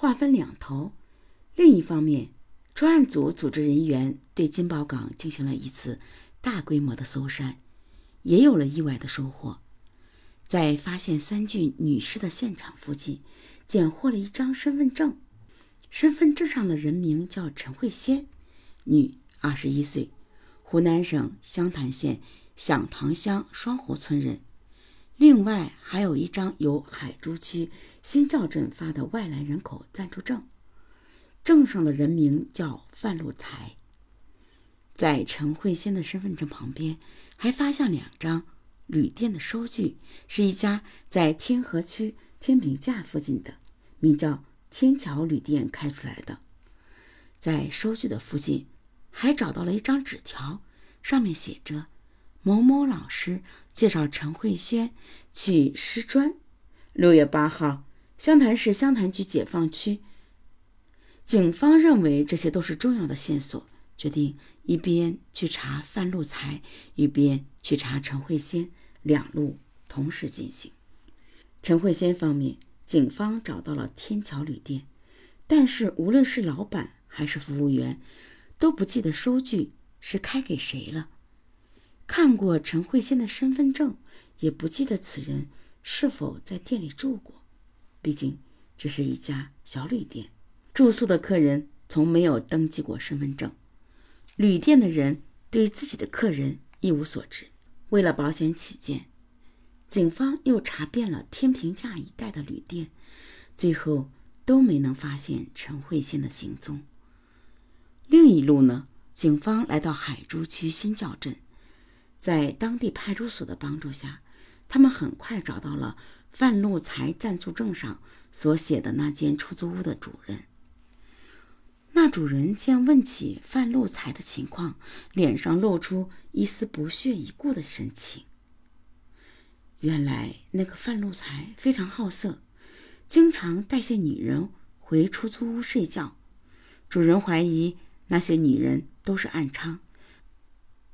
划分两头。另一方面，专案组组织人员对金宝港进行了一次大规模的搜山，也有了意外的收获。在发现三具女尸的现场附近，捡获了一张身份证，身份证上的人名叫陈慧仙，女，二十一岁，湖南省湘潭县响堂乡双湖村人。另外，还有一张由海珠区新教镇发的外来人口暂住证。证上的人名叫范路才。在陈慧仙的身份证旁边，还发现两张旅店的收据，是一家在天河区天平架附近的，名叫天桥旅店开出来的。在收据的附近，还找到了一张纸条，上面写着：“某某老师介绍陈慧仙去师专，六月八号，湘潭市湘潭区解放区。”警方认为这些都是重要的线索，决定一边去查范路才，一边去查陈慧仙，两路同时进行。陈慧仙方面，警方找到了天桥旅店，但是无论是老板还是服务员，都不记得收据是开给谁了。看过陈慧仙的身份证，也不记得此人是否在店里住过。毕竟这是一家小旅店。住宿的客人从没有登记过身份证，旅店的人对自己的客人一无所知。为了保险起见，警方又查遍了天平架一带的旅店，最后都没能发现陈慧仙的行踪。另一路呢，警方来到海珠区新教镇，在当地派出所的帮助下，他们很快找到了范路才暂住证上所写的那间出租屋的主人。那主人见问起范路才的情况，脸上露出一丝不屑一顾的神情。原来那个范路才非常好色，经常带些女人回出租屋睡觉。主人怀疑那些女人都是暗娼，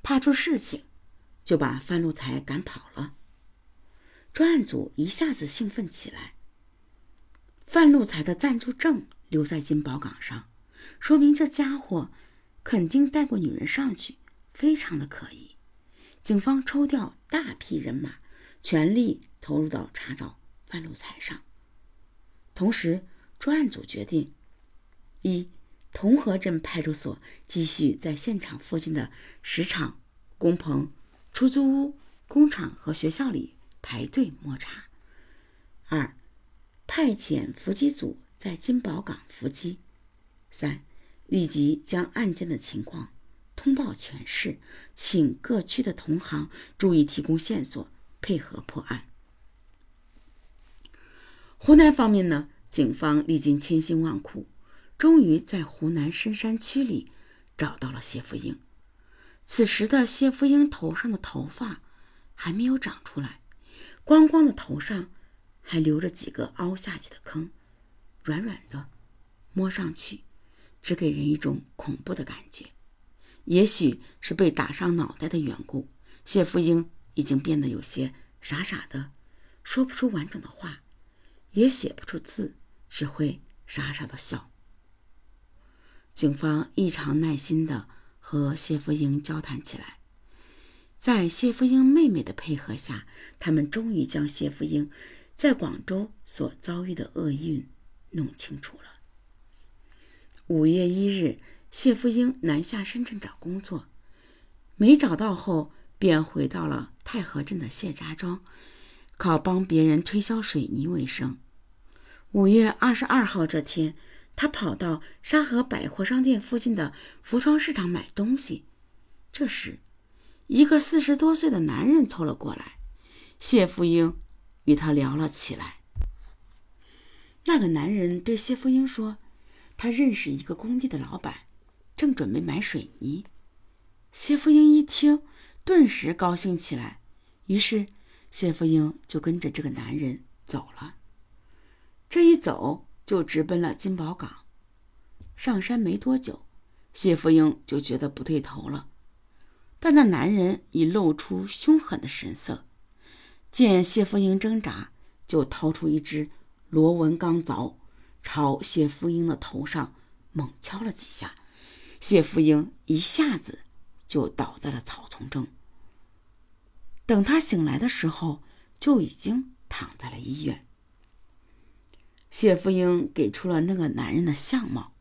怕出事情，就把范路才赶跑了。专案组一下子兴奋起来。范路才的暂住证留在金宝岗上。说明这家伙肯定带过女人上去，非常的可疑。警方抽调大批人马，全力投入到查找范路才上。同时，专案组决定：一、同河镇派出所继续在现场附近的石场、工棚、出租屋、工厂和学校里排队摸查；二、派遣伏击组在金宝岗伏击；三。立即将案件的情况通报全市，请各区的同行注意提供线索，配合破案。湖南方面呢，警方历尽千辛万苦，终于在湖南深山区里找到了谢福英。此时的谢福英头上的头发还没有长出来，光光的头上还留着几个凹下去的坑，软软的，摸上去。只给人一种恐怖的感觉，也许是被打伤脑袋的缘故，谢福英已经变得有些傻傻的，说不出完整的话，也写不出字，只会傻傻的笑。警方异常耐心的和谢福英交谈起来，在谢福英妹妹的配合下，他们终于将谢福英在广州所遭遇的厄运弄清楚了。五月一日，谢福英南下深圳找工作，没找到后，便回到了太和镇的谢家庄，靠帮别人推销水泥为生。五月二十二号这天，他跑到沙河百货商店附近的服装市场买东西。这时，一个四十多岁的男人凑了过来，谢福英与他聊了起来。那个男人对谢福英说。他认识一个工地的老板，正准备买水泥。谢福英一听，顿时高兴起来。于是，谢福英就跟着这个男人走了。这一走就直奔了金宝岗。上山没多久，谢福英就觉得不对头了。但那男人已露出凶狠的神色，见谢福英挣扎，就掏出一支螺纹钢凿。朝谢福英的头上猛敲了几下，谢福英一下子就倒在了草丛中。等他醒来的时候，就已经躺在了医院。谢富英给出了那个男人的相貌：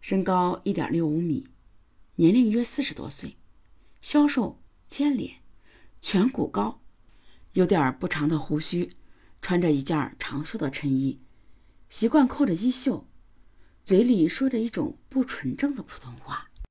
身高一点六五米，年龄约四十多岁，消瘦尖脸，颧骨高，有点不长的胡须，穿着一件长袖的衬衣，习惯扣着衣袖，嘴里说着一种不纯正的普通话。